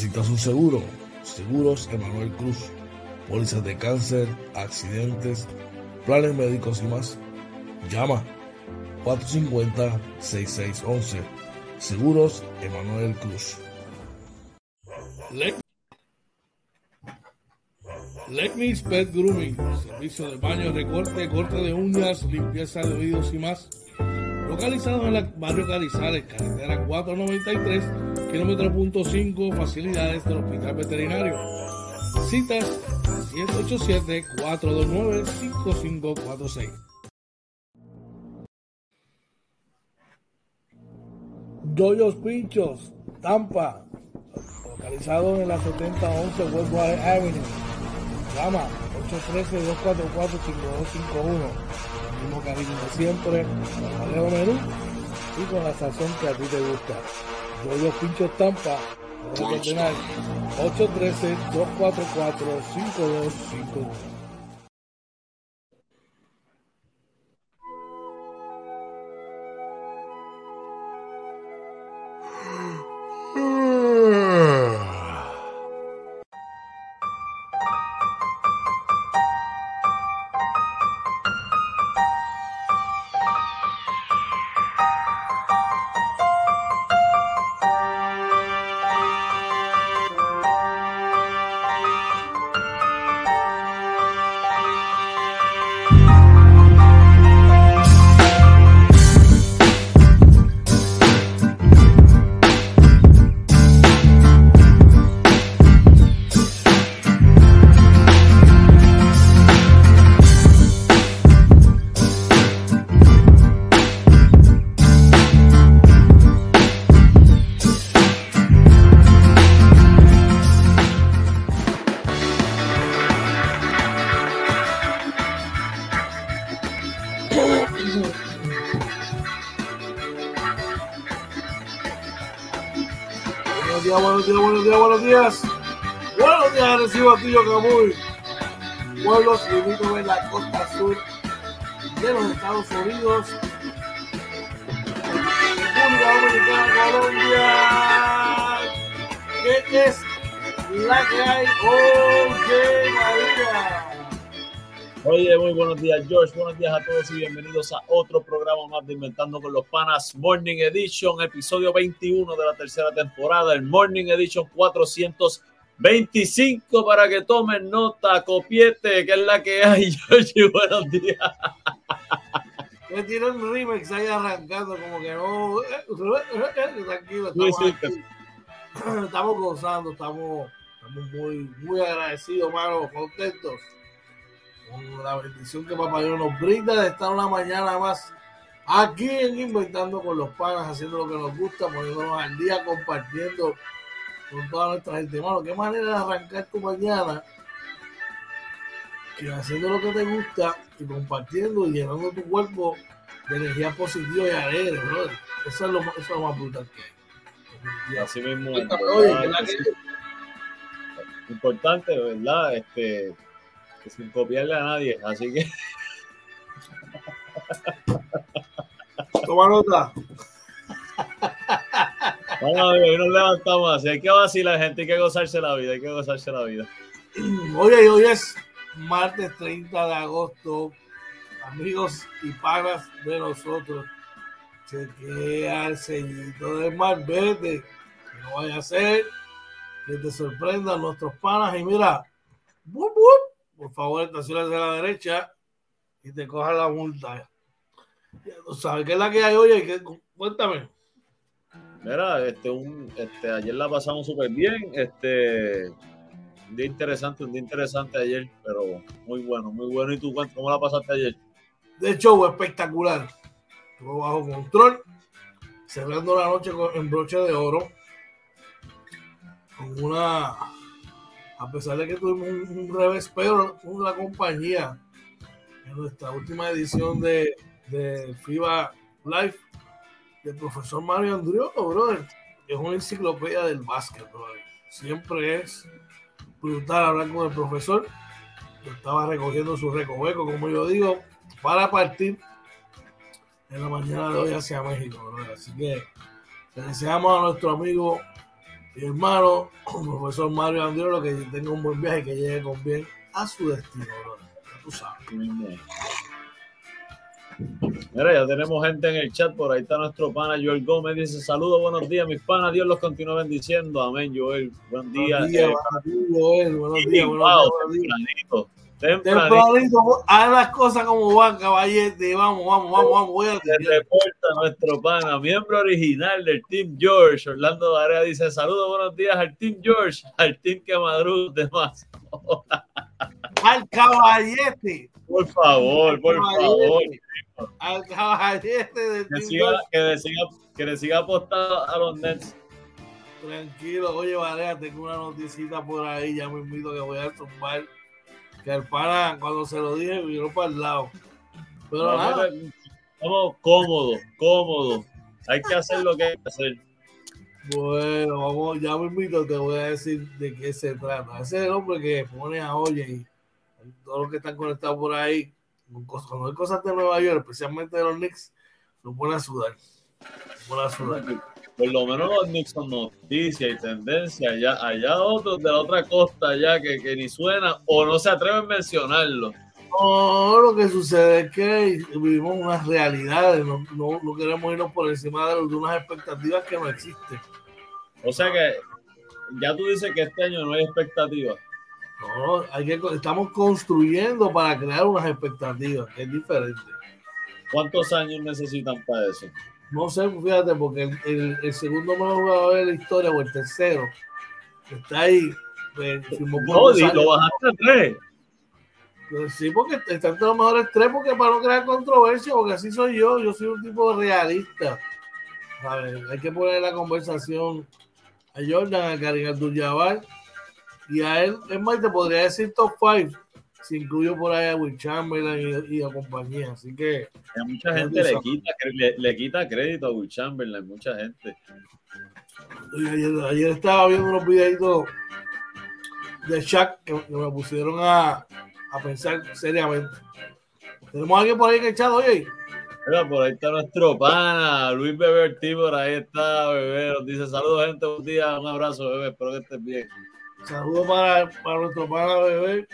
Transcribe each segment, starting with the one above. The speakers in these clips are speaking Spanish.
¿Necesitas un seguro? Seguros Emanuel Cruz. Pólizas de cáncer, accidentes, planes médicos y más. Llama 450-6611. Seguros Emanuel Cruz. Lecnis Pet Grooming. Servicio de baño, recorte, corte de uñas, limpieza de oídos y más localizado en el barrio Carizales, carretera 493, kilómetro punto 5, facilidades del Hospital Veterinario. Citas 787-429-5546. Doyos Pinchos, Tampa, localizado en la 7011 Westwater Avenue. Llama 813-244-5251 mismo cariño de siempre, con menú y con la sazón que a ti te gusta. Yo yo pincho estampa, 813-244-5251. Buenos días, buenos días. Buenos días, recibo Tío Camuy. Pueblos limítrofes en la costa sur de los Estados Unidos. República Dominicana, Colombia. ¿Qué es la que hay? Oye, María. Oye, muy buenos días, George. Buenos días a todos y bienvenidos a otro programa más de Inventando con los Panas Morning Edition, episodio 21 de la tercera temporada, el Morning Edition 425 para que tomen nota, copiete, que es la que hay, George. Buenos días. Me tiró el remix ahí arrancando, como que no. Tranquilo, estamos, estamos gozando, estamos, estamos muy, muy agradecidos, mano, contentos con la bendición que Papá Dios nos brinda de estar una mañana más aquí en Inventando con los Panas, haciendo lo que nos gusta, poniéndonos al día, compartiendo con toda nuestra gente. Hermano, qué manera de arrancar tu mañana que haciendo lo que te gusta y compartiendo y llenando tu cuerpo de energía positiva y alegre, brother. Eso es lo, eso es lo más brutal que hay. Así mismo. Oye, importante, ¿verdad? Este, que sin copiarle a nadie, así que. Toma nota. Bueno, hoy nos levantamos así. Hay que vacilar, gente. Hay que gozarse la vida. Hay que gozarse la vida. Oye, hoy es martes 30 de agosto. Amigos y pagas de nosotros. Chequea el sellito de Marbete. Que no vaya a ser que te sorprendan nuestros panas. Y mira, por favor, estaciones de la derecha y te cojan la multa. ¿Sabes qué es la que hay hoy? Cuéntame. Mira, este, un, este, ayer la pasamos súper bien. Este, un día interesante, un día interesante ayer, pero muy bueno, muy bueno. ¿Y tú cómo la pasaste ayer? De hecho, espectacular. Estuvo bajo control, cerrando la noche con, en broche de oro. Con una, a pesar de que tuvimos un, revés, pero la compañía en nuestra última edición de, FIBA Live del profesor Mario Andriolo, brother. Es una enciclopedia del básquet, brother. Siempre es brutal hablar con el profesor. Estaba recogiendo su recoveco, como yo digo, para partir en la mañana de hoy hacia México, brother. Así que le deseamos a nuestro amigo y hermano, profesor Mario Andriolo, que tenga un buen viaje y que llegue con bien a su destino, tú sabes. Mira, ya tenemos gente en el chat. Por ahí está nuestro pana Joel Gómez. Dice: Saludos, buenos días, mis panas. Dios los continúe bendiciendo. Amén, Joel. Buen día. Buenos días, eh, Joel. Buenos días, buenos días. Tempranito. Haz las cosas como van, caballete. Vamos, vamos, vamos, vamos. Voy a reporta nuestro pana, miembro original del Team George. Orlando Varea dice: Saludos, buenos días al Team George, al Team que madruga más. al caballete. Por favor, por favor. Al caballete del que, siga, que, le siga, que le siga apostando a los Nets. Tranquilo, oye, Varea, tengo una noticita por ahí, ya me invito que voy a tumbar. Que el pana, cuando se lo dije, miró para el lado. Pero nada. Estamos cómodos, cómodos. Hay que hacer lo que hay que hacer. Bueno, vamos, ya me invito, te voy a decir de qué se trata. Ese es el hombre que pone a Oye y todos los que están conectados por ahí, cuando hay cosas de Nueva York, especialmente de los Knicks, lo pone a sudar. Lo pone a sudar. Por lo menos los Knicks son noticias y tendencias. Allá, allá otros de la otra costa, ya que, que ni suena o no se atreven a mencionarlo. No, lo que sucede es que vivimos unas realidades, no, no, no queremos irnos por encima de, de, unas expectativas que no existen. O sea que ya tú dices que este año no hay expectativas. No, hay que, estamos construyendo para crear unas expectativas, que es diferente. ¿Cuántos años necesitan para eso? No sé, fíjate, porque el, el, segundo mejor jugador de la historia, o el tercero, está ahí. Pues, no, lo bajaste a tres. Pues sí, porque está entre los mejores tres, porque para no crear controversia, porque así soy yo, yo soy un tipo realista. A ver, hay que poner la conversación a Jordan, a Karim Abdul-Jabbar, y a él, es más, te podría decir top 5 si incluyo por ahí a Will Chamberlain y, a compañía. Así que. A mucha gente le quita, le, le, quita crédito a Will Chamberlain, mucha gente. Ayer, ayer, estaba viendo unos videitos de Shaq que, me pusieron a, a, pensar seriamente. Tenemos a alguien por ahí en el chat, oye. Mira, por ahí está nuestro pana, Luis Bebé por ahí está, bebé. Nos dice saludos, gente, un día, un abrazo, bebé, espero que estés bien. Saludos para, para nuestro pana bebé,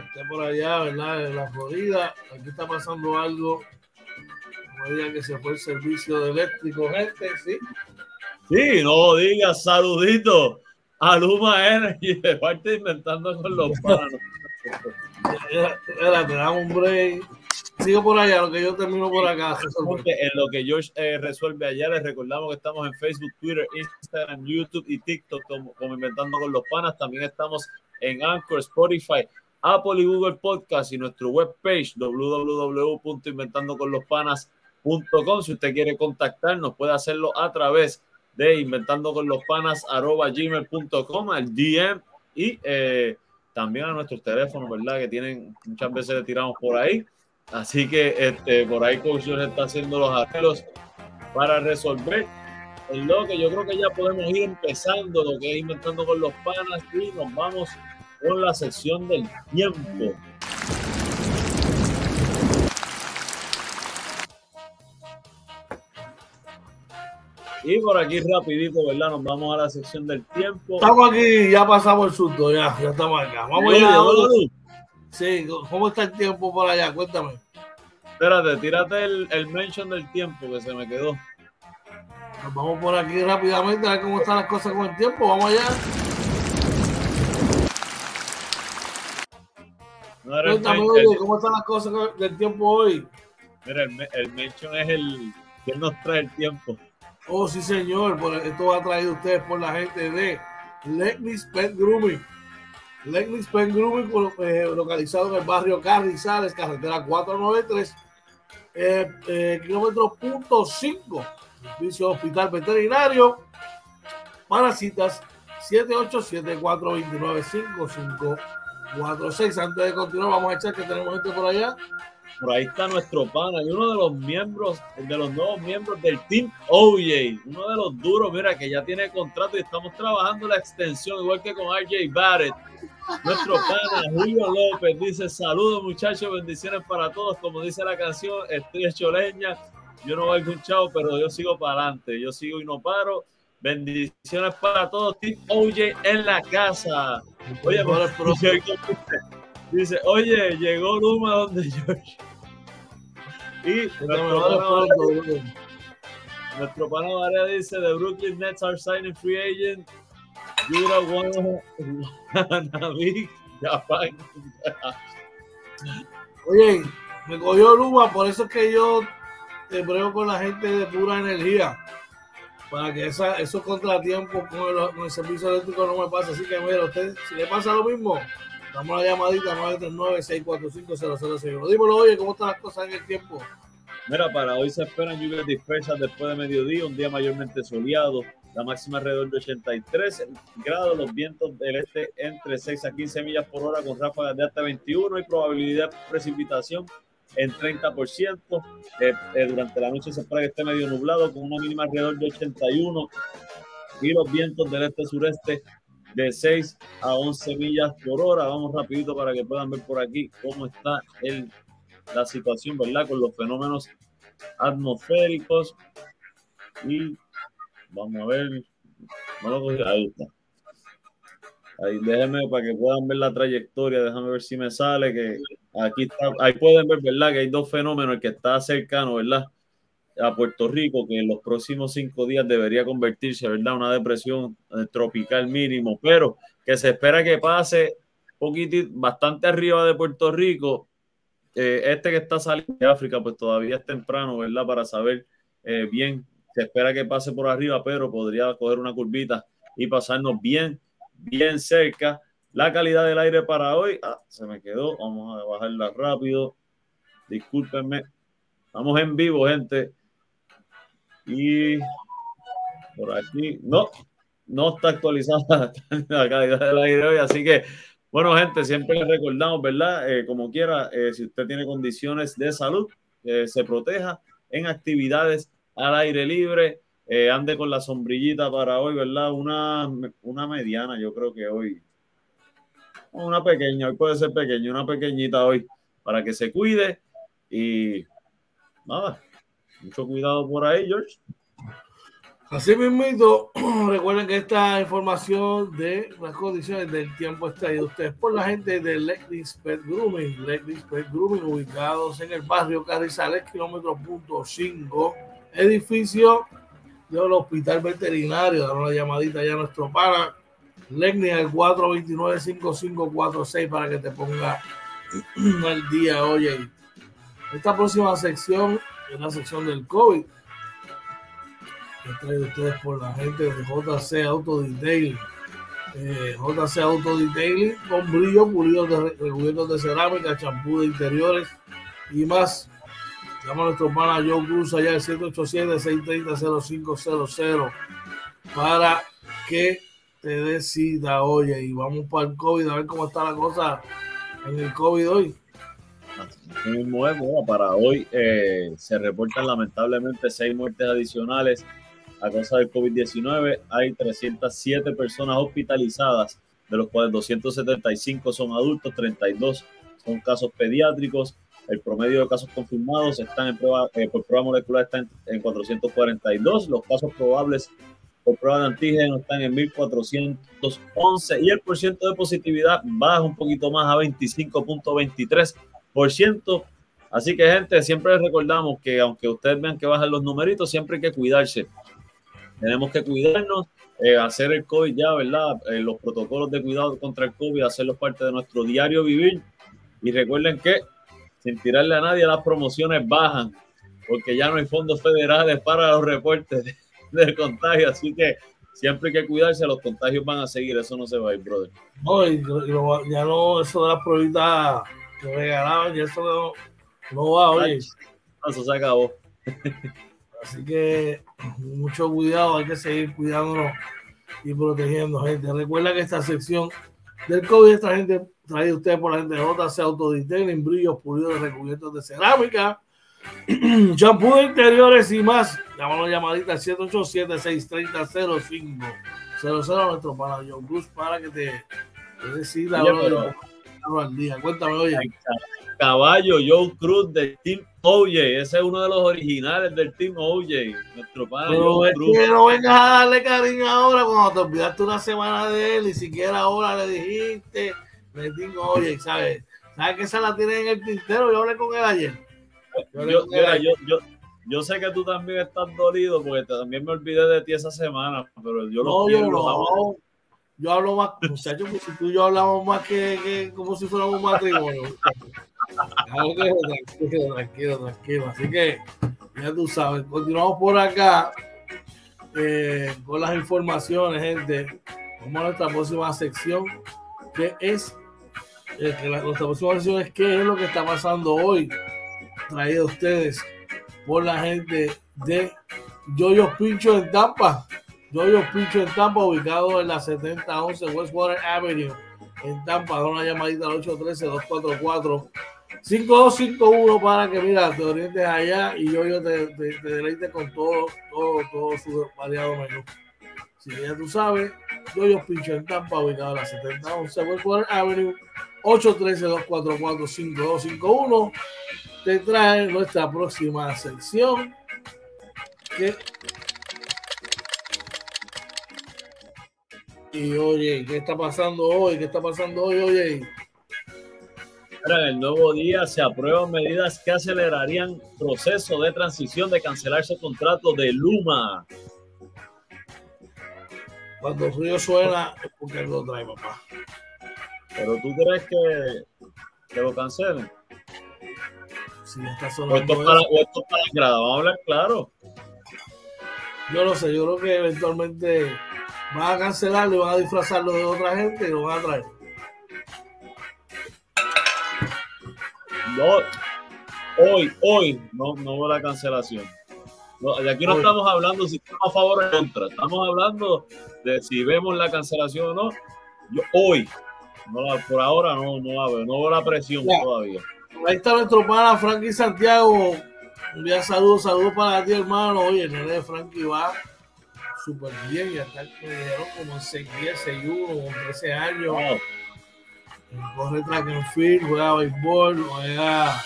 que esté por allá, ¿verdad? En la Florida. Aquí está pasando algo. No digan que se fue el servicio de eléctrico, gente, ¿sí? Sí, no digas saludito a Luma Energy de parte Inventando con los Panos. Espera, te damos un break. Sigo por allá, lo que yo termino por acá. En lo que George eh, resuelve allá, les recordamos que estamos en Facebook, Twitter, Instagram, YouTube y TikTok como, Inventando con los Panas. También estamos en Anchor, Spotify, Apple y Google Podcast y nuestro webpage www.inventandoconlospanas.com. Si usted quiere contactarnos, puede hacerlo a través de inventandoconlospanas.gmail.com, al DM y eh, también a nuestros teléfonos, ¿verdad? Que tienen, muchas veces le tiramos por ahí. Así que este, por ahí Coach está haciendo los arreglos para resolver el lo que yo creo que ya podemos ir empezando lo que es inventando con los panas y nos vamos con la sección del tiempo. Y por aquí rapidito, ¿verdad? Nos vamos a la sección del tiempo. Estamos aquí, ya pasamos el susto, ya, ya estamos acá. Vamos allá. Sí, ¿cómo está el tiempo por allá? Cuéntame. Espérate, tírate el, el mention del tiempo que se me quedó. Nos vamos por aquí rápidamente a ver cómo están las cosas con el tiempo. Vamos allá. Cuéntame, oye, ¿cómo están las cosas del tiempo hoy? Mira, el, el mention es el que nos trae el tiempo. Oh, sí, señor. Esto va a traído ustedes por la gente de Letney's Pet Grooming. Letney's Pet Grooming, eh, localizado en el barrio Carrizales, carretera 493, eh, eh, kilómetro punto 5, servicio hospital veterinario. Para citas 787-429-5546. Antes de continuar, vamos a echar que tenemos gente por allá. Por ahí está nuestro pana y uno de los miembros, de los nuevos miembros del Team OJ, uno de los duros, mira, que ya tiene contrato y estamos trabajando la extensión, igual que con RJ Barrett. Nuestro pana Julio López dice: Saludos, muchachos, bendiciones para todos. Como dice la canción, estoy hecho leña. Yo no voy un chavo, pero yo sigo para adelante. Yo sigo y no paro. Bendiciones para todos. Team OJ en la casa. Oye, por el Dice, oye, llegó Luma donde yo. Y nuestro pana Varea dice: The Brooklyn Nets are signing free agent. Jura Wannabe Japan. Oye, me cogió Luma, por eso es que yo te brego con la gente de pura energía. Para que esa, esos contratiempos con el, con el servicio eléctrico no me pase. Así que, mira, usted, si le pasa lo mismo, Damos la llamadita 939-645-0061. Dímelo, oye, ¿cómo están las cosas en el tiempo? Mira, para hoy se esperan lluvias dispersas después de mediodía, un día mayormente soleado, la máxima alrededor de 83 grados, los vientos del este entre 6 a 15 millas por hora con ráfagas de hasta 21 y probabilidad de precipitación en 30%. Eh, eh, durante la noche se espera que esté medio nublado con una mínima alrededor de 81 y los vientos del este-sureste de 6 a 11 millas por hora. Vamos rapidito para que puedan ver por aquí cómo está el, la situación, ¿verdad? Con los fenómenos atmosféricos. Y vamos a ver. ahí está. Ahí déjenme para que puedan ver la trayectoria. Déjame ver si me sale que aquí. Ahí pueden ver, ¿verdad? Que hay dos fenómenos. El que está cercano, ¿verdad? a Puerto Rico, que en los próximos cinco días debería convertirse, ¿verdad? Una depresión eh, tropical mínimo, pero que se espera que pase poquitito, bastante arriba de Puerto Rico. Eh, este que está saliendo de África, pues todavía es temprano, ¿verdad? Para saber eh, bien, se espera que pase por arriba, pero podría coger una curvita y pasarnos bien, bien cerca. La calidad del aire para hoy, ah, se me quedó, vamos a bajarla rápido. Discúlpenme, estamos en vivo, gente. Y por aquí, no, no está actualizada la calidad del aire hoy, así que, bueno, gente, siempre les recordamos, ¿verdad? Eh, como quiera, eh, si usted tiene condiciones de salud, eh, se proteja en actividades al aire libre, ande con la sombrillita para hoy, ¿verdad? Una, una mediana, yo creo que hoy, una pequeña, hoy puede ser pequeña, una pequeñita hoy, para que se cuide y nada, mucho cuidado por ahí, George. Así mismo, recuerden que esta información de las condiciones del tiempo está ahí ustedes por la gente de Lexis Pet Grooming, Lexis Pet Grooming, ubicados en el barrio Carrizales, kilómetro punto 5, edificio del Hospital Veterinario. Dar una llamadita ya a nuestro para Lexis al 429-5546 para que te ponga al día. Oye, esta próxima sección en la sección del COVID. Que trae ustedes por la gente de JC Auto Detailing. Eh, JC Auto Detailing con brillo, pulidos de recubiertos de cerámica, champú de interiores y más. Llama a nuestro pana Joe Cruz allá al 787-630-0500 para que te decida, oye, y vamos para el COVID a ver cómo está la cosa en el COVID hoy para hoy eh, se reportan lamentablemente seis muertes adicionales a causa del COVID-19. Hay 307 personas hospitalizadas, de los cuales 275 son adultos, 32 son casos pediátricos. El promedio de casos confirmados están en prueba, eh, por prueba molecular está en, 442. Los casos probables por prueba de antígeno están en 1411 y el porcentaje de positividad baja un poquito más a 25.23 Así que, gente, siempre les recordamos que aunque ustedes vean que bajan los numeritos, siempre hay que cuidarse. Tenemos que cuidarnos, eh, hacer el COVID ya, ¿verdad? Eh, los protocolos de cuidado contra el COVID, hacerlos parte de nuestro diario vivir. Y recuerden que sin tirarle a nadie, las promociones bajan, porque ya no hay fondos federales para los reportes del contagio. Así que siempre hay que cuidarse, los contagios van a seguir, eso no se va a ir, brother. No, ya no, eso de las pruebas que regalaban, ya eso no, va, oye. Eso se acabó. Así que mucho cuidado, hay que seguir cuidándonos y protegiendo gente. Recuerda que esta sección del COVID, esta gente traída usted por la gente de JC Autodetailing, brillos pulidos recubiertos de cerámica, champú de interiores y más. Llámanos llamadita al 787-630-0500 a nuestro pana John Cruz para que te, te decida al día. Cuéntame, oye. Caballo Joe Cruz del Team OJ. Ese es uno de los originales del Team OJ. Nuestro padre Joe Cruz. Que no vengas a darle cariño ahora cuando te olvidaste una semana de él y siquiera ahora le dijiste del Team OJ, ¿sabes? ¿Sabes que esa la tiene en el tintero? Yo hablé con él ayer. Yo, yo, yo, yo, sé que tú también estás dolido porque también me olvidé de ti esa semana, pero yo lo no, yo no yo hablo más, muchachos, si tú y yo hablamos más que, que como si fuéramos matrimonio. tranquilo, tranquilo. Así que ya tú sabes, continuamos por acá eh, con las informaciones, gente. Vamos a nuestra próxima sección, que es eh, que nuestra próxima sección es qué es lo que está pasando hoy, traído a ustedes por la gente de Yoyo Pincho en Tampa. Yoyo Pincho en Tampa, ubicado en la 7011 Westwater Avenue en Tampa. Da una llamadita al 813-244 5251 para que, mira, te orientes allá y yo, yo te, te, deleite con todo, todo, todo su variado menú. Si ya tú sabes, yo, yo pincho en Tampa, ubicado a la 7011 Westwater Avenue, 813-244-5251. Te trae nuestra próxima sección que y oye, ¿qué está pasando hoy? ¿Qué está pasando hoy? Oye, en el nuevo día se aprueban medidas que acelerarían proceso de transición de cancelarse el contrato de Luma. Cuando el río suena es porque lo trae, papá. Pero tú crees que, que lo cancelen? Si está sonando. O esto, para, o esto para grada, vamos a hablar claro. Yo no sé, yo creo que eventualmente van a cancelarlo y van a disfrazarlo de otra gente y lo van a traer. No, hoy, hoy no, no hubo la cancelación. de aquí no estamos hablando si estamos a favor o en contra. Estamos hablando de si vemos la cancelación o no. Yo, hoy, no por ahora no, no la veo, no hubo la presión todavía. Ahí está nuestro pana Frankie Santiago. Un día saludos, saludos para ti, hermano. Oye, el nene de Frankie va súper bien. Ya está, me dijeron como en 6 días, 6 1, 13 años corre track and field, juega béisbol, juega,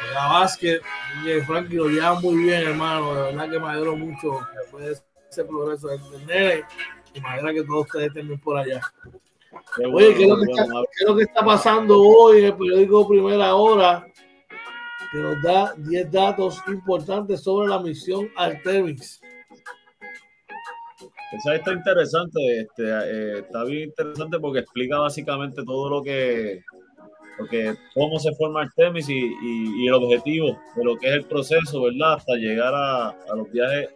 juega básquet. Y Frankie lo lleva muy bien, hermano. De verdad que me alegro mucho después de ese progreso de entender y me alegra que todos ustedes estén por allá. Oye, ¿qué, es lo que está, ¿qué es lo que está pasando hoy en el periódico Primera Hora? Que nos da 10 datos importantes sobre la misión Artemis. Esa está interesante, este, eh, está bien interesante porque explica básicamente todo lo que, lo que cómo se forma Artemis y, y, y, el objetivo de lo que es el proceso, ¿verdad? Hasta llegar a, a los viajes,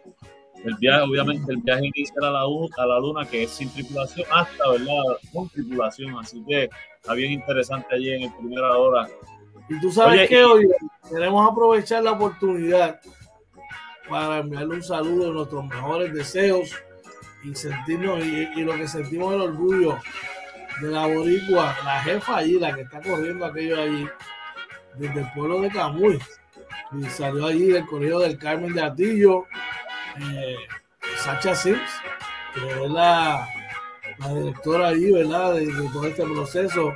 el viaje, obviamente, el viaje inicial a la, a la Luna, que es sin tripulación, hasta, ¿verdad? Con tripulación, así que está bien interesante allí en el primera hora. Y tú sabes que hoy queremos aprovechar la oportunidad para enviarle un saludo de nuestros mejores deseos y sentirnos, y, lo que sentimos el orgullo de la boricua, la jefa allí, la que está corriendo aquello allí, desde el pueblo de Camuy, y salió allí del colegio del Carmen de Atillo, eh, Sacha Sims, que es la, la directora allí, ¿verdad? De, todo este proceso.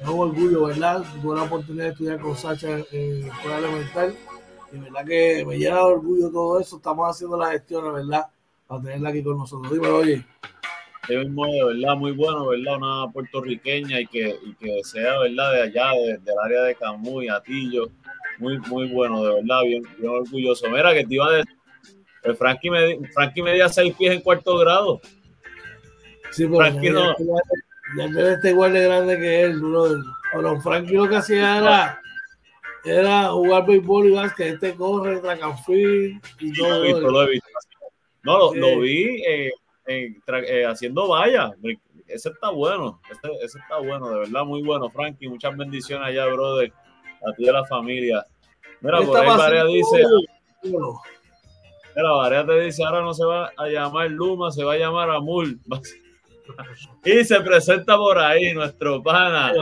Es un orgullo, ¿verdad? Tuve la oportunidad de estudiar con Sacha en la escuela elemental y verdad que me llena de orgullo todo eso. Estamos haciendo las gestiones, ¿verdad? A tenerla aquí con nosotros. Dime, oye. Es de verdad, muy bueno, ¿verdad? Una puertorriqueña y que, y que sea, ¿verdad? De allá, del área de Camuy, Atillo. Muy, muy bueno, de verdad, bien, bien orgulloso. Mira, que te iba a decir, el Frankie, me, Frankie medía seis pies en cuarto grado. Sí, pero Frankie no. Ya debe estar igual de grande que él, bro. Bueno, Frankie lo que hacía era, era jugar béisbol y que este corre, track and field y todo. Lo lo he visto. No, lo, lo vi eh, eh, haciendo valla. Ese está bueno, ese, ese, está bueno, de verdad, muy bueno, Frankie. Muchas bendiciones allá, brother, a ti y a la familia. Mira, por ahí Varea dice. Mira, Varea te dice: ahora no se va a llamar Luma, se va a llamar Amul. Y se presenta por ahí nuestro pana,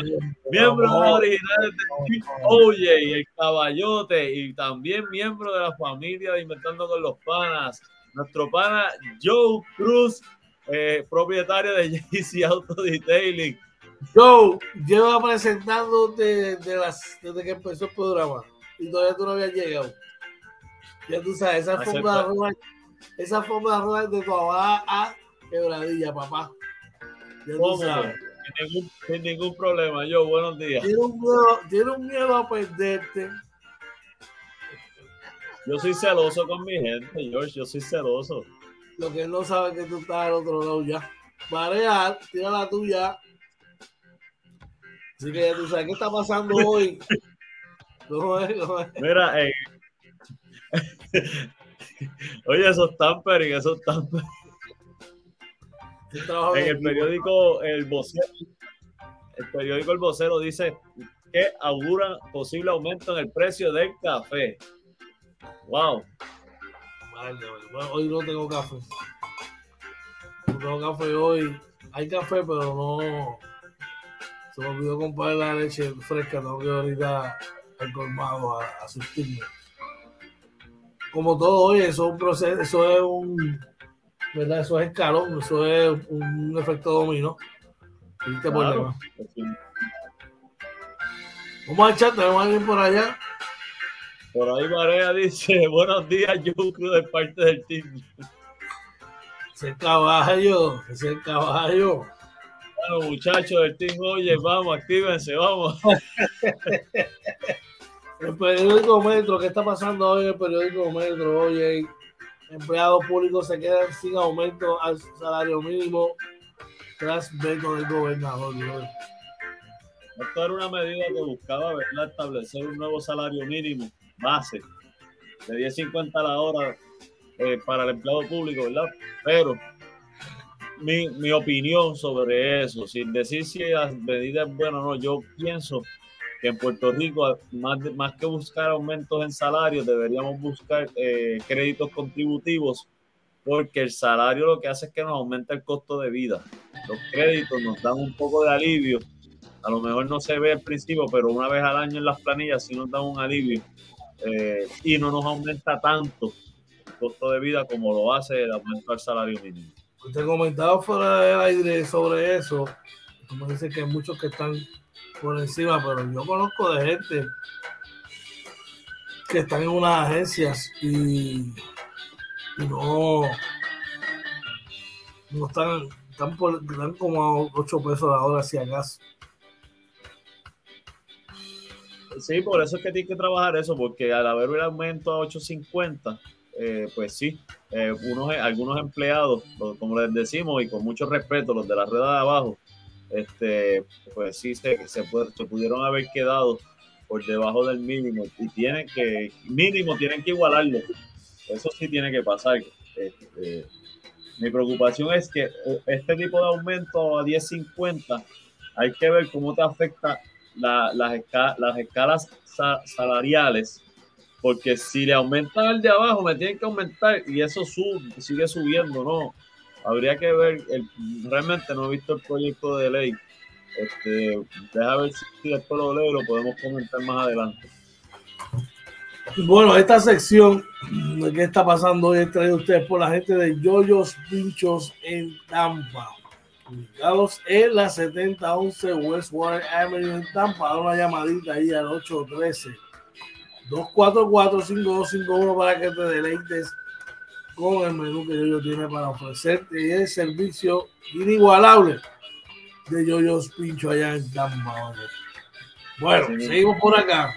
miembro original de Oye, el caballote, y también miembro de la familia de Inventando con los Panas, nuestro pana Joe Cruz, eh, propietario de JC Auto Detailing. Joe, llevo presentándote desde, las, desde que empezó el programa y todavía tú no habías llegado. Ya tú sabes, esa forma de robar, esa forma de robar de tu abuela a quebradilla, papá. Ya tú sabes. Sin ningún, sin ningún, problema, yo, buenos días. Tiene un miedo, tiene un miedo a perderte. Yo soy celoso con mi gente, George, yo soy celoso. Lo que él no sabe es que tú estás al otro lado ya. Pareja, tira la tuya. Así que ya tú sabes qué está pasando hoy. ¿Cómo es? ¿Cómo es? Mira, eh. oye, esos tampering, esos tampering. En el periódico El Vocero, el periódico El Vocero dice que auguran posible aumento en el precio del café. Wow. hoy no tengo café. No tengo café hoy. Hay café, pero no. Se me olvidó comprar la leche fresca. Tengo que ahorita al colmado a, asistirme. Como todo hoy, eso es un proceso, eso es un. ¿Verdad? Eso es escalón, eso es un efecto dominó. Claro. Vamos a echar, tenemos a alguien por allá. Por ahí Marea dice, buenos días, Yuku, de parte del team. Es el caballo, es el caballo. Bueno, muchachos del team, oye, vamos, actívense, vamos. el periódico Metro, ¿qué está pasando hoy en el periódico Metro? Oye, empleados públicos se quedan sin aumento al salario mínimo tras veto del gobernador. Esto era una medida que buscaba ¿verdad? establecer un nuevo salario mínimo base de 10.50 a la hora eh, para el empleado público, ¿verdad? Pero mi, mi, opinión sobre eso, sin decir si la medida es buena o no, yo pienso que en Puerto Rico, más, más que buscar aumentos en salarios, deberíamos buscar eh, créditos contributivos, porque el salario lo que hace es que nos aumenta el costo de vida. Los créditos nos dan un poco de alivio. A lo mejor no se ve al principio, pero una vez al año en las planillas sí nos dan un alivio eh, y no nos aumenta tanto el costo de vida como lo hace el aumento del salario mínimo. Usted comentaba fuera del aire sobre eso, como dice que hay muchos que están por encima, pero yo conozco de gente que están en unas agencias y, no, no están, están, por, están como a 8 pesos la hora si acaso. Sí, por eso es que tiene que trabajar eso, porque al haber un aumento a 8.50, eh, pues sí, eh, unos, algunos empleados, como les decimos, y con mucho respeto, los de la rueda de abajo, este, pues sí, se, se, pudieron haber quedado por debajo del mínimo y tienen que, mínimo tienen que igualarlo. Eso sí tiene que pasar. Este, mi preocupación es que eh, este tipo de aumento a 10.50 hay que ver cómo te afecta las, las escalas salariales, porque si le aumentan el de abajo, me tienen que aumentar y eso sube, sigue subiendo, ¿no? Habría que ver, el, realmente no he visto el proyecto de ley. Este, deja ver si después lo leo y lo podemos comentar más adelante. Bueno, esta sección qué está pasando hoy es traído ustedes por la gente de Yoyos Pinchos en Tampa ubicados en la 7011 Westwater Avenue en Tampa. Una llamadita ahí al 813 244-5251 para que te deleites con el menú que Yoyo tiene para ofrecerte y el servicio inigualable de Yoyos Pincho allá en Tampa. Bueno, seguimos por acá.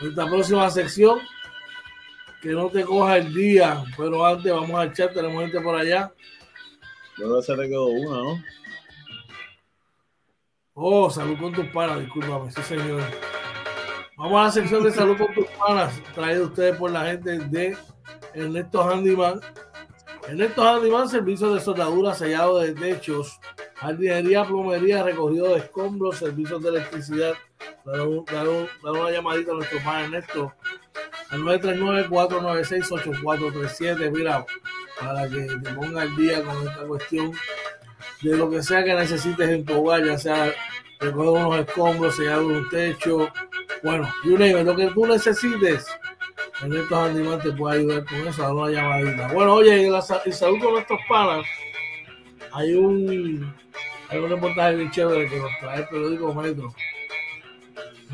Esta próxima sección, que no te coja el día, pero antes vamos a echar, tenemos gente por allá. Yo creo que se le quedó una, ¿no? Oh, salud con tus panas, discúlpame, sí señor. Vamos a la sección de salud con tus panas, traído ustedes por la gente de Ernesto Handyman. Ernesto Handyman, servicio de soldadura, sellado de techos, jardinería, plomería, recogido de escombros, servicios de electricidad. Dar, una llamadita a nuestro padre Ernesto al 939-496-8437. Mira, para que te ponga al día con esta cuestión de lo que sea que necesites en tu hogar, ya sea recoger unos escombros, sellar un techo, bueno, lo que tú necesites. En estos animales te puede ayudar con eso, dar una llamadita. Bueno, oye, la, salud con nuestros panas. Hay un, hay un reportaje bien chévere que nos trae el periódico Metro,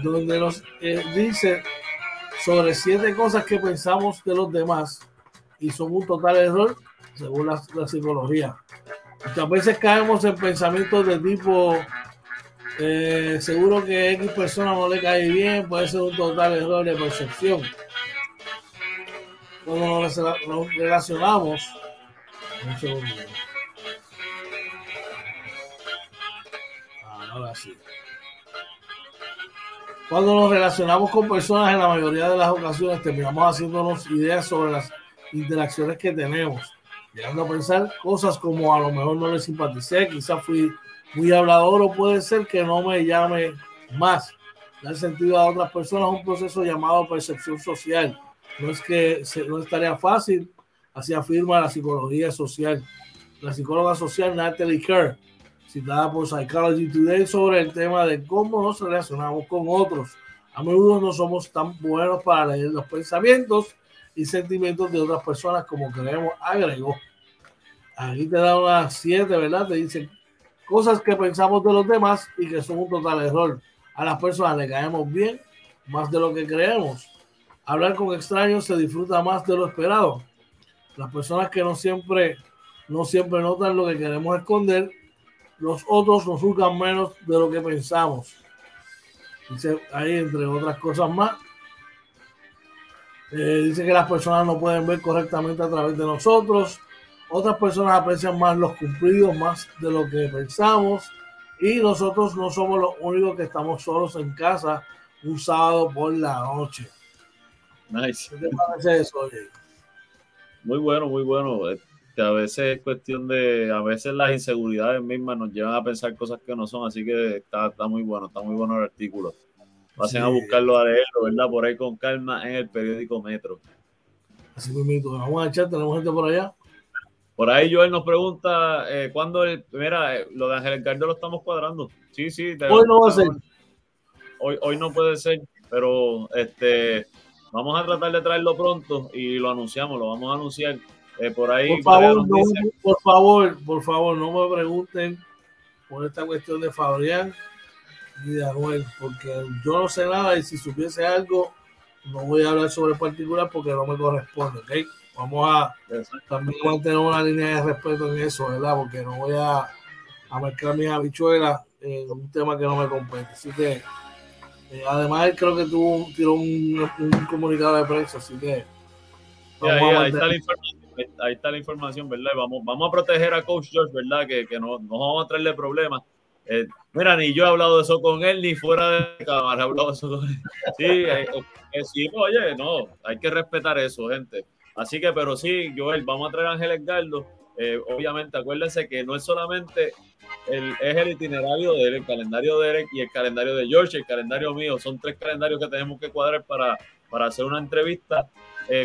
donde nos eh, dice sobre siete cosas que pensamos de los demás y son un total error según la, psicología. Muchas veces caemos en pensamientos de tipo, eh, seguro que X persona no le cae bien, puede ser un total error de percepción. Cuando nos relacionamos, Ahora sí. Cuando nos relacionamos con personas, en la mayoría de las ocasiones terminamos haciéndonos ideas sobre las interacciones que tenemos, llegando a pensar cosas como a lo mejor no le simpaticé, quizás fui muy hablador o puede ser que no me llame más. Dar sentido a otras personas es un proceso llamado percepción social. No es que no es tarea fácil, así afirma la psicología social. La psicóloga social Natalie Kerr citada por Psychology Today sobre el tema de cómo nos relacionamos con otros. A menudo no somos tan buenos para leer los pensamientos y sentimientos de otras personas como creemos, agregó. Aquí te da unas siete, ¿verdad? Te dicen cosas que pensamos de los demás y que son un total error. A las personas le caemos bien más de lo que creemos. Hablar con extraños se disfruta más de lo esperado. Las personas que no siempre, no siempre notan lo que queremos esconder los otros nos juzgan menos de lo que pensamos. Dice ahí, entre otras cosas más. Eh, dice que las personas no pueden ver correctamente a través de nosotros. Otras personas aprecian más los cumplidos, más de lo que pensamos. Y nosotros no somos los únicos que estamos solos en casa un sábado por la noche. Nice. ¿Qué te parece eso, Muy bueno, muy bueno que a veces es cuestión de, a veces las inseguridades mismas nos llevan a pensar cosas que no son, así que está, está muy bueno, está muy bueno el artículo. Pasen a buscarlo a leerlo, ¿verdad? Por ahí con calma en el periódico Metro. Así mismo, vamos a echar, tenemos gente por allá. Por ahí Joel nos pregunta, eh, ¿cuándo el, mira, eh, lo de Ángel Ricardo lo estamos cuadrando? Sí, sí. hoy no va a ser. Hoy, hoy no puede ser, pero este, vamos a tratar de traerlo pronto y lo anunciamos, lo vamos a anunciar eh, por ahí. Por favor, no, por favor, por favor, no me pregunten por esta cuestión de Fabrián ni de Anuel, porque yo no sé nada y si supiese algo, no voy a hablar sobre el particular porque no me corresponde, ¿ok? Vamos a también mantener una línea de respeto en eso, ¿verdad? Porque no voy a, a mezclar mis habichuelas en un tema que no me compete. Así que, eh, además, creo que tuvo tiró un, un, comunicado de prensa, así que. ahí está la información ahí está la información, ¿verdad? Vamos, vamos a proteger a Coach George, ¿verdad? Que, que no, no vamos a traerle problemas. Eh, mira, ni yo he hablado de eso con él, ni fuera de cámara he hablado de eso con él. Sí, eh, eh, sí, oye, no, hay que respetar eso, gente. Así que, pero sí, Joel, vamos a traer a Ángel Edgardo. obviamente, acuérdense que no es solamente el, es el itinerario de él, el calendario de Eric y el calendario de George, el calendario mío. Son tres calendarios que tenemos que cuadrar para, para hacer una entrevista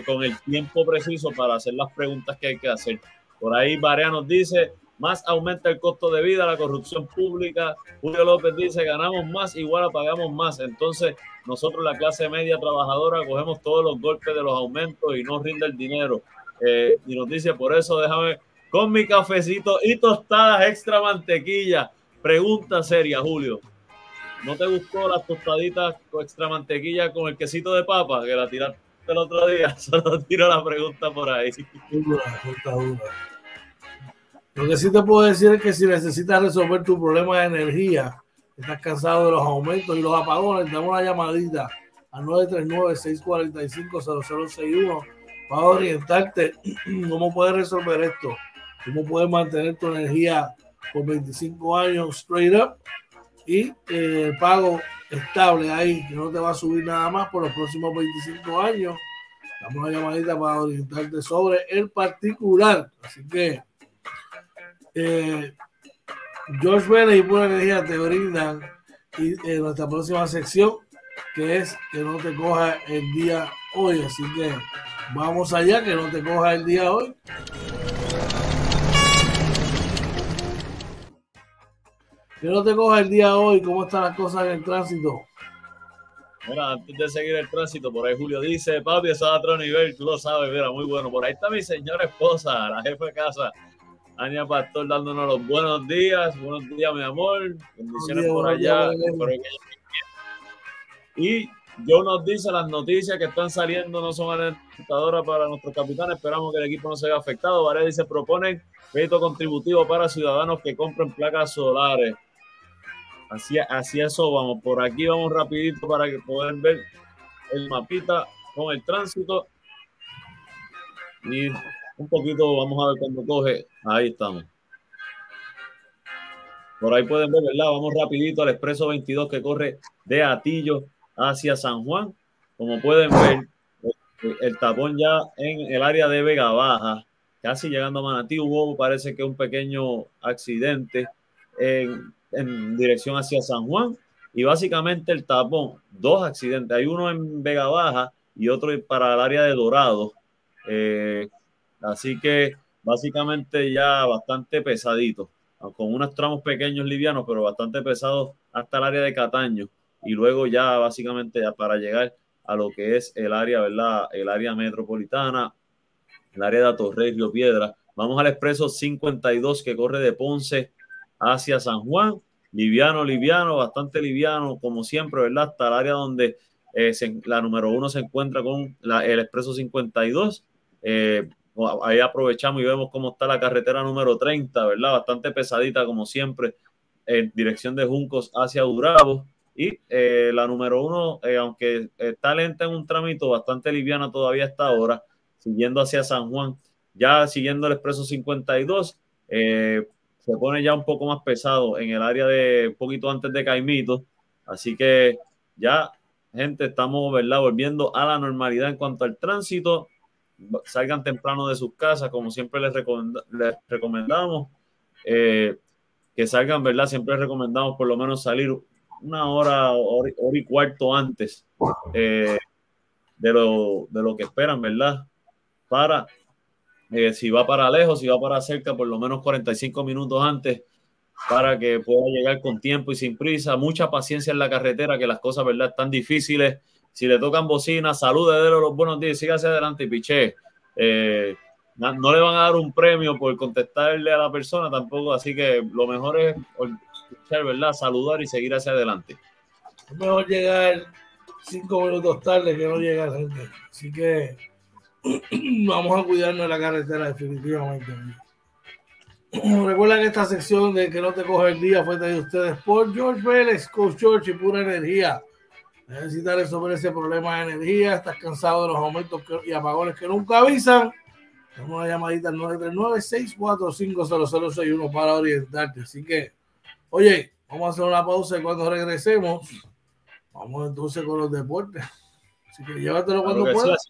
con el tiempo preciso para hacer las preguntas que hay que hacer. Por ahí Barea nos dice, más aumenta el costo de vida, la corrupción pública. Julio López dice, ganamos más, igual pagamos más. Entonces, nosotros, la clase media trabajadora, cogemos todos los golpes de los aumentos y no rinde el dinero. Eh, y nos dice, por eso déjame con mi cafecito y tostadas extra mantequilla. Pregunta seria, Julio. ¿No te gustó las tostaditas con extra mantequilla con el quesito de papa que la tiraste? el otro día. Solo tiro la pregunta por ahí. Lo que sí te puedo decir es que si necesitas resolver tu problema de energía, estás cansado de los aumentos y los apagones, dame una llamadita al 939-645-0061 para orientarte cómo puedes resolver esto, cómo puedes mantener tu energía por 25 años straight up y el pago estable ahí, que no te va a subir nada más por los próximos 25 años. Damos una llamadita para orientarte sobre el particular. Así que eh, George Vélez y Pura Energía te brindan y, en nuestra próxima sección, que es que no te coja el día hoy. Así que vamos allá, que no te coja el día hoy. Que no te coja el día hoy, ¿cómo están las cosas en el tránsito? Mira, antes de seguir el tránsito, por ahí Julio dice, papi, eso es a otro nivel, tú lo sabes, mira, muy bueno. Por ahí está mi señora esposa, la jefa de casa, Ania Pastor, dándonos los buenos días. Buenos días, mi amor. Bendiciones por allá. y Joe nos dice, las noticias que están saliendo no son alentadoras para nuestros capitanes. Esperamos que el equipo no se vea afectado. Varela dice, proponen crédito contributivo para ciudadanos que compren placas solares. Así, así eso vamos. Por aquí vamos rapidito para que puedan ver el mapita con el tránsito. Y un poquito, vamos a ver cuando coge. Ahí estamos. Por ahí pueden ver, ¿verdad? Vamos rapidito al expreso 22 que corre de Atillo hacia San Juan. Como pueden ver, el tapón ya en el área de Vega Baja, casi llegando a Manatí, hubo parece que un pequeño accidente en en dirección hacia San Juan y básicamente el tapón, dos accidentes, hay uno en Vega Baja y otro para el área de Dorado. Eh, así que básicamente ya bastante pesadito, con unos tramos pequeños livianos, pero bastante pesados hasta el área de Cataño y luego ya básicamente ya para llegar a lo que es el área, ¿verdad? El área metropolitana, el área de Torre Río Piedra. Vamos al expreso 52 que corre de Ponce hacia San Juan. Liviano, liviano, bastante liviano, como siempre, ¿verdad? Hasta el área donde eh, la número uno se encuentra con el Expreso 52. Eh, ahí aprovechamos y vemos cómo está la carretera número 30, ¿verdad? Bastante pesadita, como siempre, en dirección de Juncos hacia Durabo. Y eh, la número uno, aunque está lenta en un trámite, bastante liviana todavía hasta ahora, siguiendo hacia San Juan, ya siguiendo el Expreso 52. Eh, se pone ya un poco más pesado en el área de un poquito antes de Caimito. Así que ya, gente, estamos ¿verdad? volviendo a la normalidad en cuanto al tránsito. Salgan temprano de sus casas, como siempre les, recomendamos. Eh, que salgan, ¿verdad? Siempre recomendamos por lo menos salir una hora, hora, y cuarto antes eh, de, lo, de lo que esperan, ¿verdad? Para eh, si va para lejos, si va para cerca, por lo menos 45 minutos antes para que pueda llegar con tiempo y sin prisa. Mucha paciencia en la carretera, que las cosas, ¿verdad?, están difíciles. Si le tocan bocina, salude, de los buenos días, siga hacia adelante y piche. Eh, no le van a dar un premio por contestarle a la persona tampoco, así que lo mejor es ¿verdad? Saludar y seguir hacia adelante. Es mejor llegar cinco minutos tarde que no llegar gente. Así que vamos a cuidarnos de la carretera definitivamente. Recuerda que esta sección de que no te coge el día fue de ustedes por George Vélez, Coach George y Pura Energía. Necesitas resolver ese problema de energía, estás cansado de los aumentos y apagones que nunca avisan. Tenemos una llamadita al 939-645-0061 para orientarte. Así que, oye, vamos a hacer una pausa y cuando regresemos, vamos entonces con los deportes. Así que llévatelo cuando puedas.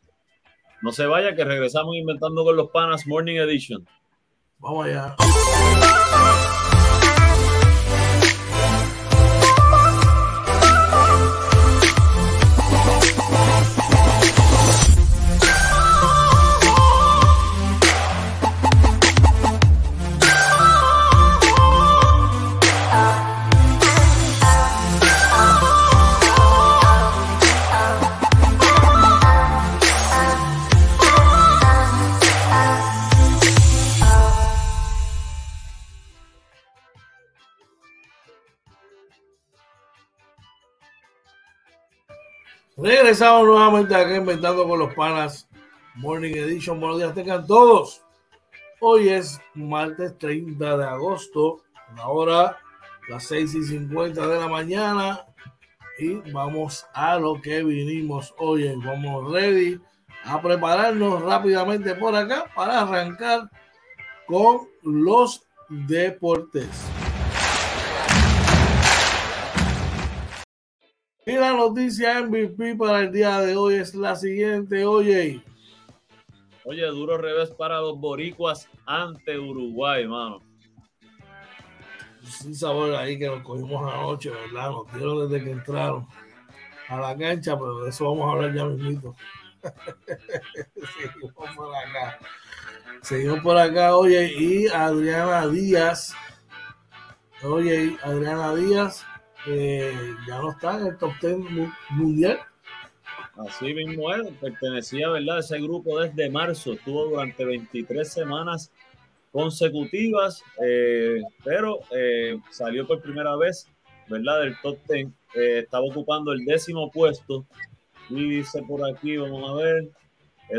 No se vaya, que regresamos inventando con los panas Morning Edition. Vamos allá. Regresamos nuevamente aquí inventando con los panas Morning Edition. Buenos días, tengan todos. Hoy es martes 30 de agosto, ahora las 6 y 50 de la mañana. Y vamos a lo que vinimos hoy. Vamos ready a prepararnos rápidamente por acá para arrancar con los deportes. Y la noticia MVP para el día de hoy es la siguiente, oye. Oye, duro revés para los boricuas ante Uruguay, mano. Sin sabor ahí que nos cogimos anoche, ¿verdad? Nos dieron desde que entraron a la cancha, pero de eso vamos a hablar ya mismito. Seguimos por acá. Seguimos por acá, oye, y Adriana Díaz. Oye, Adriana Díaz eh, ya no está en el top 10 mundial. Así mismo él pertenecía, ¿verdad? A ese grupo desde marzo, estuvo durante 23 semanas consecutivas, eh, pero eh, salió por primera vez, ¿verdad? Del top 10, estaba ocupando el décimo puesto y dice por aquí, vamos a ver,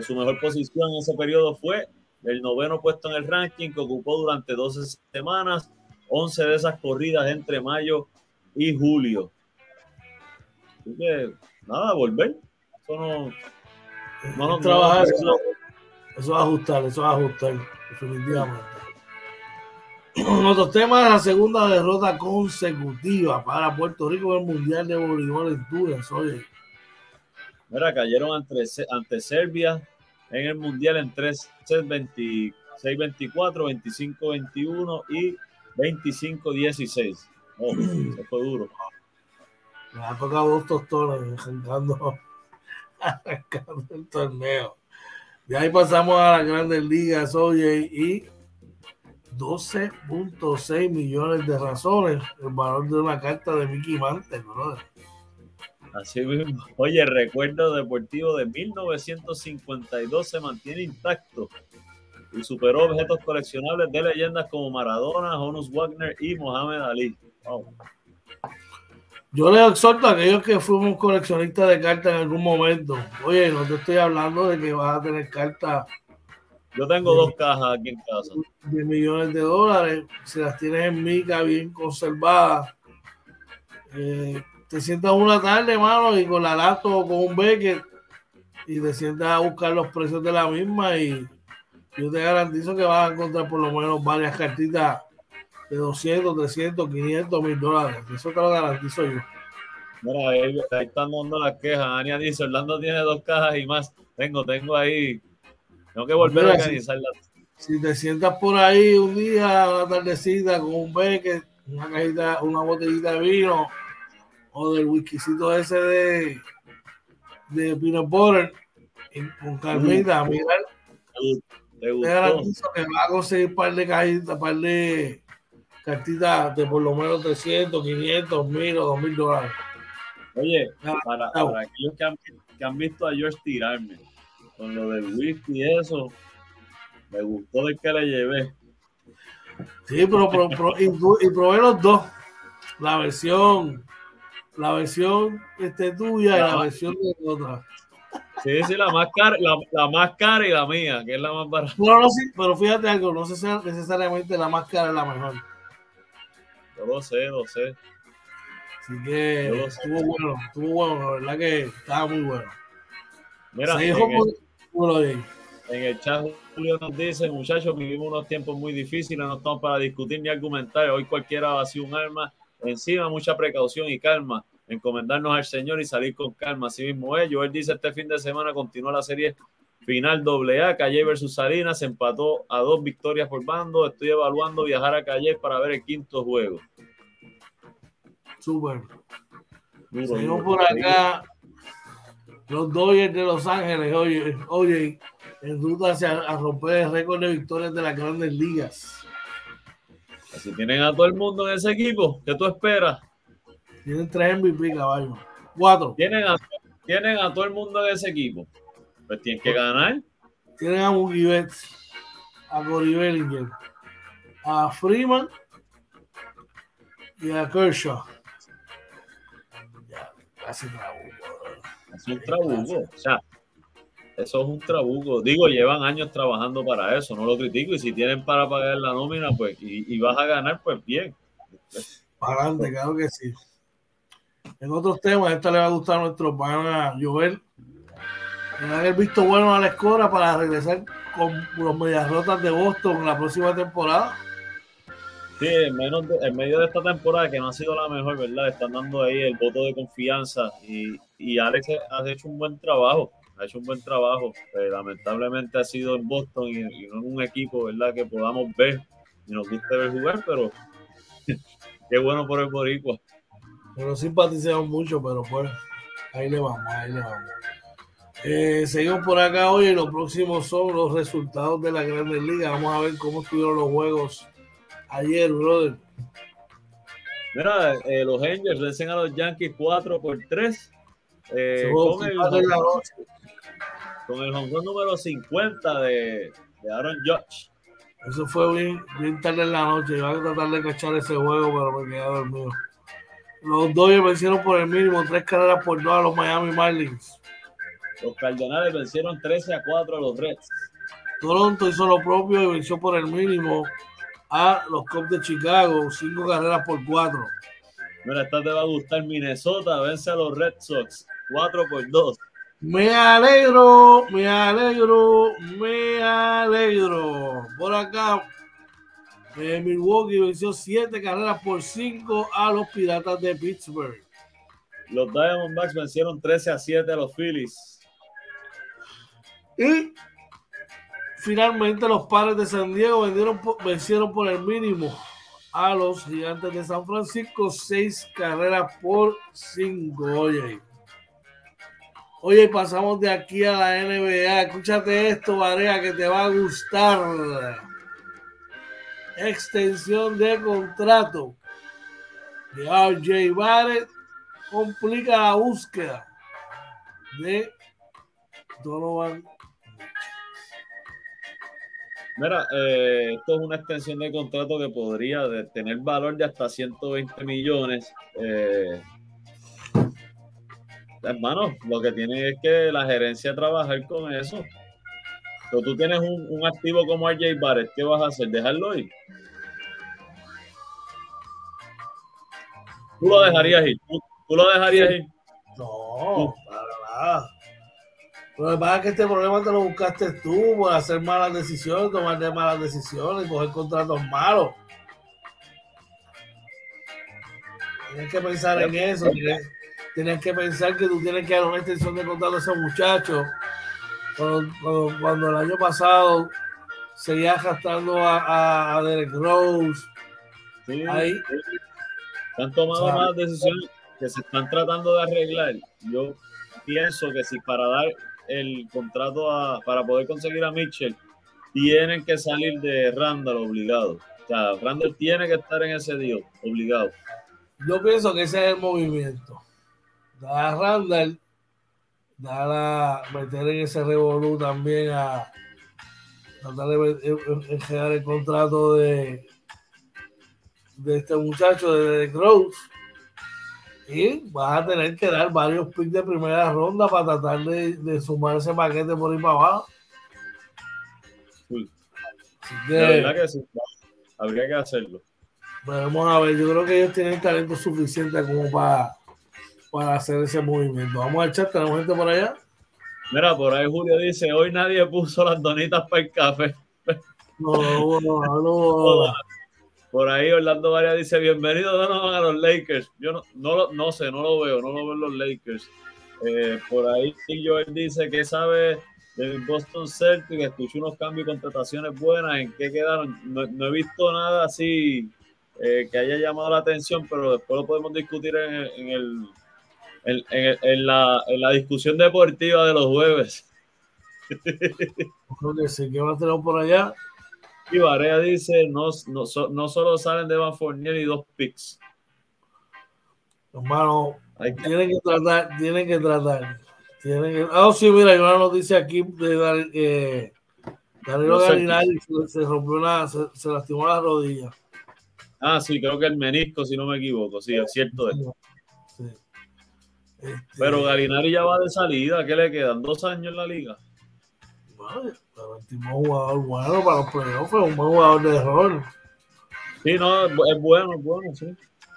su mejor posición en ese periodo fue el noveno puesto en el ranking que ocupó durante 12 semanas, 11 de esas corridas entre mayo y julio. Así que, nada, volver. Eso no. No, trabajar, eso, eso, va a ajustar, eso va a ajustar, definitivamente. Otro tema de la segunda derrota consecutiva para Puerto Rico en el Mundial de Voleibol en Túnez. Oye. Mira, cayeron ante, ante Serbia en el Mundial en 3 26-24, 25-21 y 25-16. Oh, fue duro. Me ha tocado dos tostones arrancando, arrancando el torneo. De ahí pasamos a las grandes ligas, oye, y 12.6 millones de razones el valor de una carta de Mickey Mantle, brother. Así mismo. Oye, el recuerdo deportivo de 1952 se mantiene intacto y superó objetos coleccionables de leyendas como Maradona, Honus Wagner y Mohamed Ali. Yo les exhorto a aquellos que fuimos coleccionistas de cartas en algún momento. Oye, no te estoy hablando de que vas a tener cartas. Yo tengo dos cajas aquí en casa. De millones de dólares. Si las tienes en mica bien conservadas. Eh, te sientas una tarde, mano, y con la lato con un beque y te sientas a buscar los precios de la misma y yo te garantizo que vas a encontrar por lo menos varias cartitas de 200, 300, 500 mil dólares. Eso te lo garantizo yo. Mira, ahí, están dando las quejas. Ania dice, Orlando tiene dos cajas y más. Tengo, tengo ahí. Tengo que volver a organizarlas. Si, si, te sientas por ahí un día, una tardecita, con un beque, una cajita, una botellita de vino, o del whiskycito ese de, de peanut butter con Carmita, mm. mirar. Te garantizo que va a conseguir un par de cajitas, par de cartitas de por lo menos 300, 500, 1000 o 2000 dólares. Oye, para, para aquellos que han, que han, visto a George tirarme con lo del whisky y eso, me gustó el que le llevé. Sí, pero, pero, y, y probé los dos. La versión la versión este, tuya y la versión de otra. Sí, sí, la más, cara, la, la, más cara y la mía, que es la más barata. No, no, sí, pero fíjate algo, no sé si necesariamente la más cara es la mejor. Yo lo sé, lo sé. Así que estuvo bueno, estuvo bueno, la verdad que estaba muy bueno. Mira, Se dijo en, el, en el chat Julio nos dice, muchachos, vivimos unos tiempos muy difíciles, no estamos para discutir ni argumentar. Hoy cualquiera vacía un arma encima, mucha precaución y calma, encomendarnos al Señor y salir con calma. Así mismo es. Joel dice este fin de semana continúa la serie final AA, Calle versus Salinas, se empató a dos victorias por bando. Estoy evaluando viajar a Calle para ver el quinto juego. Súper. Seguimos por acá. Los Dodgers de Los Ángeles, oye, oye, en ruta hacia a romper el récord de victorias de las grandes ligas. Si tienen a todo el mundo en ese equipo, ¿qué tú esperas? Tienen tres MVP, caballo. Cuatro. Tienen a, tienen a todo el mundo en ese equipo. Pues tienen que ganar. Tienen a Mookie Betts, a Cory Bellinger, a Freeman y a Kershaw. Ya, casi trabuco. Es un trabuco. O sea, eso es un trabuco. Digo, llevan años trabajando para eso, no lo critico. Y si tienen para pagar la nómina, pues, y, vas a ganar, pues bien. Para adelante, claro que sí. En otros temas, esta le va a gustar a nuestro pana Joel. En haber visto bueno a la escora para regresar con los medias rotas de Boston en la próxima temporada. Sí, en, menos en medio de esta temporada que no ha sido la mejor, ¿verdad? Están dando ahí el voto de confianza y, y Alex ha hecho un buen trabajo, ha hecho un buen trabajo. Eh, lamentablemente ha sido en Boston y, y, no en un equipo, ¿verdad? Que podamos ver y nos guste ver jugar, pero qué bueno por el Boricua. Pero simpatizamos mucho, pero pues ahí le vamos, ahí le vamos. Eh, seguimos por acá hoy y los próximos son los resultados de la Grandes Ligas. Vamos a ver cómo estuvieron los juegos ayer, brother. Mira, eh, los Angels vencen a los Yankees 4 por 3. Eh, con, el, con el home número 50 de, de, Aaron Judge. Eso fue bien, bien tarde en la noche. Iba a tratar de cachar ese juego, pero me quedé dormido. Los Dodgers vencieron por el mínimo tres carreras por dos a los Miami Marlins. Los Cardenales vencieron 13 a 4 a los Reds. Toronto hizo lo propio y venció por el mínimo a los Cubs de Chicago, cinco carreras por cuatro. Mira, esta te va a gustar. Minnesota vence a los Red Sox, 4 por 2. Me alegro, me alegro, me alegro. Por acá, eh, Milwaukee venció siete carreras por cinco a los Piratas de Pittsburgh. Los Diamondbacks vencieron 13 a 7 a los Phillies. Y finalmente los padres de San Diego vendieron, vencieron por el mínimo a los gigantes de San Francisco, seis carreras por cinco. Oye, oye, pasamos de aquí a la NBA. Escúchate esto, Varea, que te va a gustar. Extensión de contrato de RJ Barrett complica la búsqueda de Donovan Mira, eh, esto es una extensión de contrato que podría tener valor de hasta 120 millones. Eh, hermano, lo que tiene es que la gerencia trabajar con eso. Pero tú tienes un, un, activo como RJ Barrett, ¿qué vas a hacer? ¿Dejarlo ir? ¿Tú lo dejarías ir? ¿Tú, tú lo dejarías ir? No. Lo que pasa es que este problema te lo buscaste tú por hacer malas decisiones, tomar de malas decisiones, coger contratos malos. Tienes que pensar en eso. Tienes, tienes, que pensar que tú tienes que dar una extensión de contrato a esos muchachos. Cuando, cuando, cuando el año pasado seguía arrastrando a, a, a Derek Rose. Sí, ahí. Sí. Han tomado ¿sabes? malas decisiones que se están tratando de arreglar. Yo pienso que si para dar el contrato a, para poder conseguir a Mitchell, tienen que salir de Randall obligado. O sea, Randall tiene que estar en ese día, obligado. Yo pienso que ese es el movimiento. Da a Randall, da a meter en ese revolú también a tratar de el contrato de, de este muchacho de Derek Rose y vas a tener que dar varios picks de primera ronda para tratar de, de sumar ese paquete por ir para abajo. Sí. Que, la verdad que sí, habría que hacerlo. Vamos a ver, yo creo que ellos tienen talento suficiente como para, para hacer ese movimiento. Vamos a echar, tenemos gente por allá. Mira, por ahí Julio dice, hoy nadie puso las donitas para el café. No, no, no, no. Por ahí Orlando Varia dice, bienvenido a los Lakers. Yo no, no, no sé, no lo veo, no lo veo en los Lakers. Eh, por ahí Joel dice que sabe del Boston Celtics, escuché unos cambios y contrataciones buenas, ¿en qué quedaron? No, no he visto nada así eh, que haya llamado la atención, pero después lo podemos discutir en, en, el, en, en, en la, la, discusión deportiva de los jueves. ¿qué va a por allá? Y Barea dice, no, no, no solo salen de Van Fournier y dos picks. Hermano, tienen que tratar, tienen que tratar. Tienen que... Ah, sí, mira, hay una noticia aquí de Dar, eh, Danilo no Galinari se, se, rompió una, se, se, lastimó la rodilla. Ah, sí, creo que el menisco, si no me equivoco, sí, es cierto. De sí. Este... Pero Galinari ya va de salida, ¿qué le quedan? ¿Dos años en la liga? Bueno, es un jugador bueno para los playoffs, es un buen jugador de rol. Sí, no, es bueno, es bueno, sí.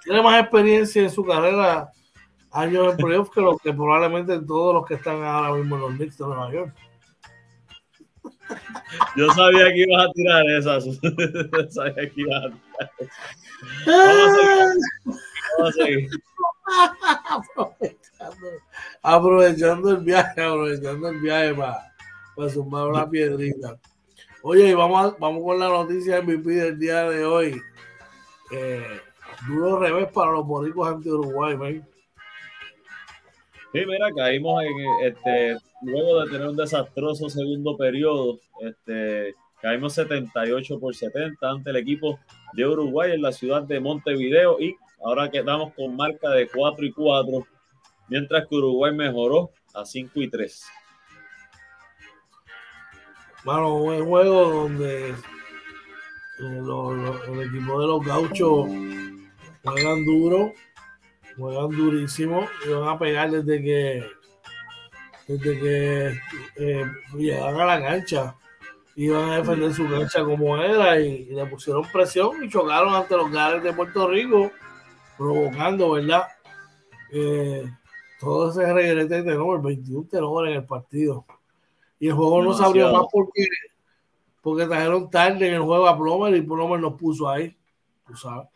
Tiene más experiencia en su carrera años en playoffs que, los que probablemente todos los que están ahora mismo en los Knicks de Nueva York. Yo sabía que ibas a tirar esas. Yo sabía que ibas a tirar esas. Vamos a seguir. aprovechando, aprovechando el viaje, aprovechando el viaje para, para sumar una piedrita. Oye, y vamos, a- vamos con la noticia MVP del día de hoy. Eh, duro revés para los boricos ante Uruguay, man. Sí, mira, caímos en este, luego de tener un desastroso segundo periodo, este, caímos 78 por 70 ante el equipo de Uruguay en la ciudad de Montevideo y ahora quedamos con marca de 4 y 4, mientras que Uruguay mejoró a 5 y 3. Mano, un juego donde eh, lo- el equipo de los gauchos juegan duro, juegan durísimo y van a pegar desde que desde que eh, a la cancha. Iban a defender su cancha como era y, y le pusieron presión y chocaron ante los Gales de Puerto Rico, provocando, ¿verdad? Eh, todo ese regrete de tenor, 21 tenores en el partido. Y el juego no se abrió más porque, porque trajeron tarde en el juego a Plomer y Plomer nos puso ahí. Tú sabes.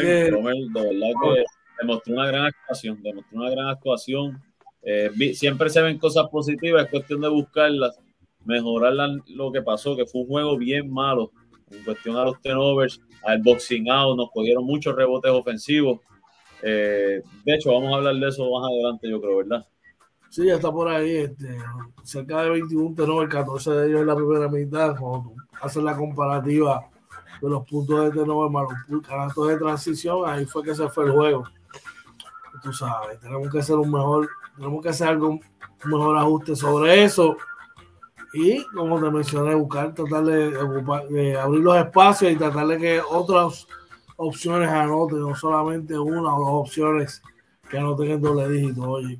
Que- Rommel, de verdad que demostró una gran actuación, demostró una gran actuación. Eh, siempre se ven cosas positivas, es cuestión de buscarlas, mejorar lo que pasó, que fue un juego bien malo en cuestión a los turnovers, al boxing out, nos cogieron muchos rebotes ofensivos. Eh, de hecho, vamos a hablar de eso más adelante, yo creo, ¿verdad? Sí, ya está por ahí, este, cerca de 21 tenores, 14 de ellos en la primera mitad, cuando haces la comparativa de los puntos de tenor más los de transición, ahí fue que se fue el juego. Tú sabes, tenemos que hacer un mejor, tenemos que hacer algo, mejor ajuste sobre eso. Y como te mencioné, buscar, tratar de, ocupar- de abrir los espacios y tratar de que otras opciones anoten, no solamente una o dos opciones que anoten en doble dígito, oye.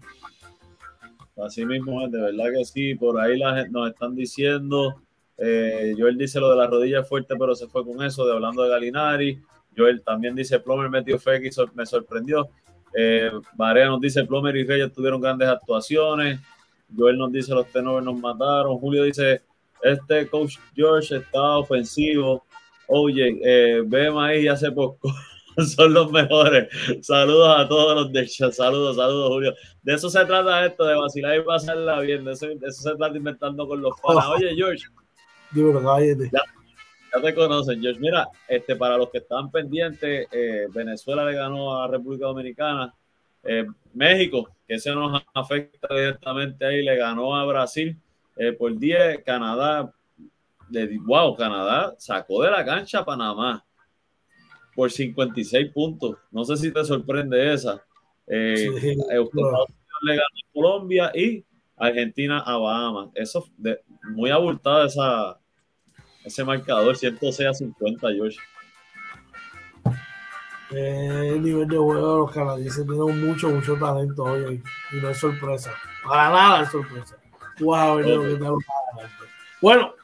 Así mismo de verdad que sí. Por ahí la nos están diciendo. Eh, Joel dice lo de la rodilla fuerte, pero se fue con eso, de hablando de Galinari. Joel también dice Plomer metió fe y me sorprendió. Eh, nos dice Plomer y Reyes tuvieron grandes actuaciones. Joel nos dice los tenores nos mataron. Julio dice este coach George está ofensivo. Oye, eh, Bema ahí y hace poco. Son los mejores. Saludos a todos los de hecho. Saludos, saludos, Julio. De eso se trata esto, de vacilar y pasarla bien. De eso, de eso se trata inventando con los panas. Oye, George, Dímelo, caballete. ya te conocen, George. Mira, este, para los que estaban pendientes, eh, Venezuela le ganó a República Dominicana. Eh, México, que ese nos afecta directamente ahí, le ganó a Brasil eh, por 10. Canadá, de, wow, Canadá sacó de la cancha a Panamá por 56 puntos. No sé si te sorprende esa. Eh, Sí, eh, Estados claro. Unidos le ganó a Colombia y Argentina a Bahamas. Eso de, muy abultada esa, ese marcador, 106 a 50, George. Eh, el nivel de juego de los canadienses tienen mucho, mucho talento hoy y no es sorpresa. Para nada es sorpresa. Lo que te más adelante. Bueno,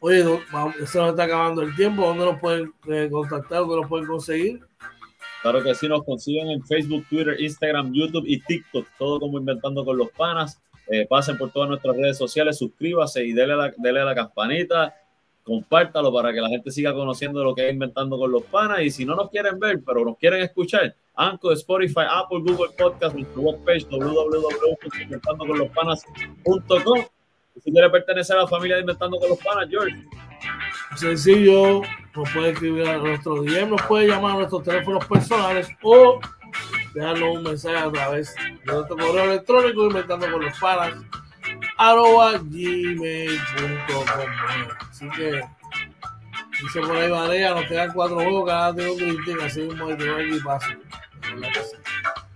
oye, no, se nos está acabando el tiempo. ¿Dónde nos pueden eh, contactar? ¿Dónde nos pueden conseguir? Claro que sí, nos consiguen en Facebook, Twitter, Instagram, YouTube y TikTok, todo como Inventando con los Panas. Eh, pasen por todas nuestras redes sociales, suscríbase y dele a la, dele la campanita, compártalo para que la gente siga conociendo lo que es Inventando con los Panas. Y si no nos quieren ver, pero nos quieren escuchar, Anchor, Spotify, Apple, Google Podcast, nuestra webpage www.inventandoconlospanas.com. Si quieres pertenecer a la familia de Inventando con los Panas, George, Sencillo, nos puede escribir a nuestro DM, nos puede llamar a nuestros teléfonos personales o dejarnos un mensaje a través de nuestro correo electrónico inventando con los panas arroba gmail.com así que dice por ahí Varea nos quedan cuatro juegos cada un drinking así mismo hay que ver y paso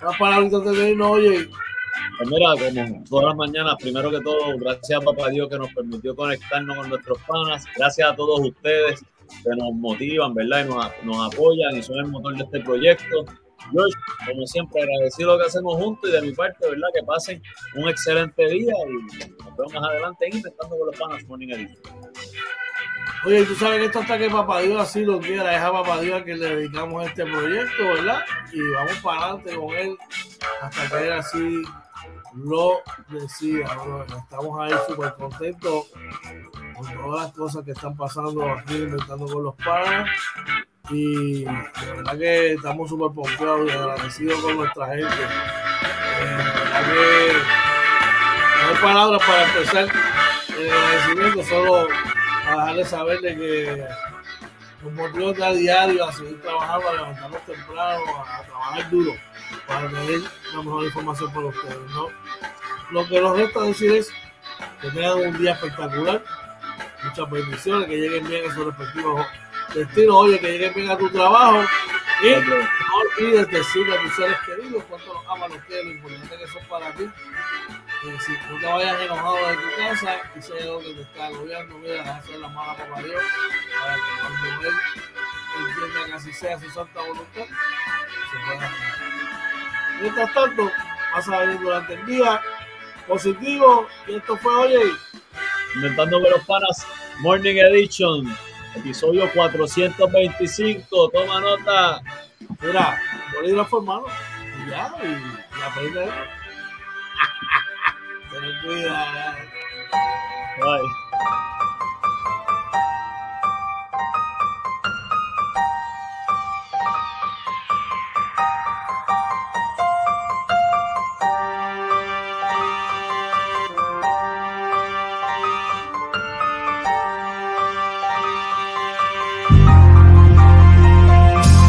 unas palabritas de irnos oye Pues mira, como todas las mañanas, primero que todo, gracias a Papá Dios que nos permitió conectarnos con nuestros panas. Gracias a todos ustedes que nos motivan, ¿verdad? Y nos, nos apoyan y son el motor de este proyecto. George, como siempre, agradecido lo que hacemos juntos y de mi parte, ¿verdad? Que pasen un excelente día y nos vemos más adelante en Intentando con los Panas Morning Edition. Oye, tú sabes que esto hasta que Papá Dios así lo quiera, es a Papá Dios que le dedicamos este proyecto, ¿verdad? Y vamos para adelante con él hasta que él así lo decía. estamos ahí súper contentos con todas las cosas que están pasando aquí, inventando con los padres. Y de verdad que estamos súper pompeados y agradecidos con nuestra gente. Eh, que no hay palabras para expresar el agradecimiento, solo para dejarles saber de que nos motivos a diario a seguir trabajando, a levantarnos temprano, a, trabajar duro para tener la mejor información para ustedes. ¿no? Lo que nos resta decir es que tengan un día espectacular, muchas bendiciones, que lleguen bien a sus respectivos destinos, oye, que lleguen bien a tu trabajo y no olvides decirle a tus seres queridos cuánto los aman, los quieres, lo importante que son para ti. Y si tú te vayas enojado de tu casa y algo que te está agobiando, mira, hacer la mala para Dios para que cuando Él entienda que así sea su santa voluntad, se pueda hacer. Mientras tanto, vas a venir durante el día positivo y esto fue, oye, Inventando los panas Morning Edition, episodio 425. Toma nota. Mira, bolígrafo hermano. Y ya, y la aprende. Ten cuidado. Bye.